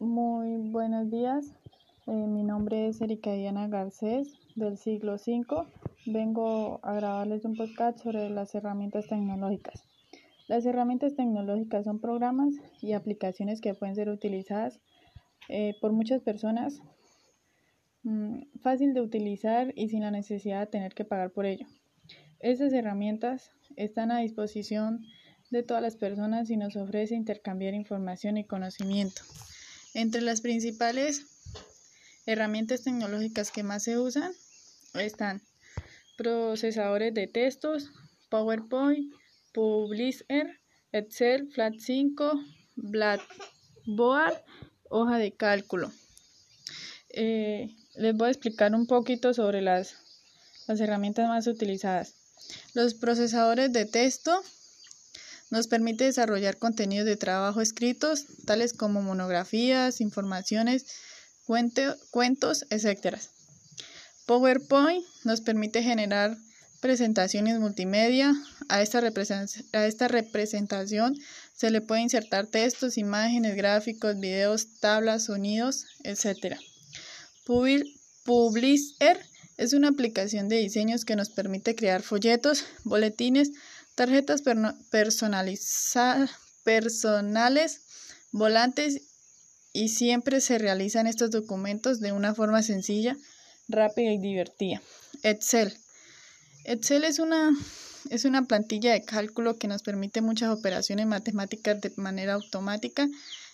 Muy buenos días. Eh, mi nombre es Erika Diana Garcés, del siglo V. Vengo a grabarles un podcast sobre las herramientas tecnológicas. Las herramientas tecnológicas son programas y aplicaciones que pueden ser utilizadas eh, por muchas personas, mmm, fácil de utilizar y sin la necesidad de tener que pagar por ello. Estas herramientas están a disposición de todas las personas y nos ofrece intercambiar información y conocimiento. Entre las principales herramientas tecnológicas que más se usan están procesadores de textos, PowerPoint, Publisher, Excel, Flat5, Blackboard, hoja de cálculo. Eh, les voy a explicar un poquito sobre las, las herramientas más utilizadas. Los procesadores de texto nos permite desarrollar contenidos de trabajo escritos, tales como monografías, informaciones, cuentos, etc. PowerPoint nos permite generar presentaciones multimedia. A esta, a esta representación se le puede insertar textos, imágenes, gráficos, videos, tablas, sonidos, etc. Publisher es una aplicación de diseños que nos permite crear folletos, boletines, tarjetas personales, volantes y siempre se realizan estos documentos de una forma sencilla, rápida y divertida. Excel. Excel es una, es una plantilla de cálculo que nos permite muchas operaciones matemáticas de manera automática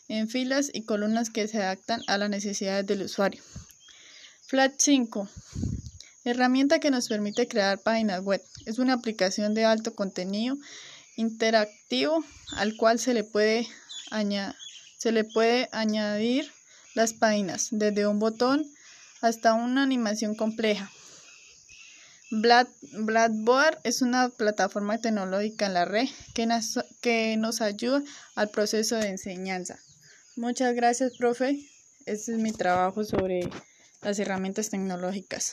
en filas y columnas que se adaptan a las necesidades del usuario. Flat 5 Herramienta que nos permite crear páginas web. Es una aplicación de alto contenido interactivo al cual se le puede, se le puede añadir las páginas desde un botón hasta una animación compleja. Blackboard es una plataforma tecnológica en la red que que nos ayuda al proceso de enseñanza. Muchas gracias, profe. Este es mi trabajo sobre las herramientas tecnológicas.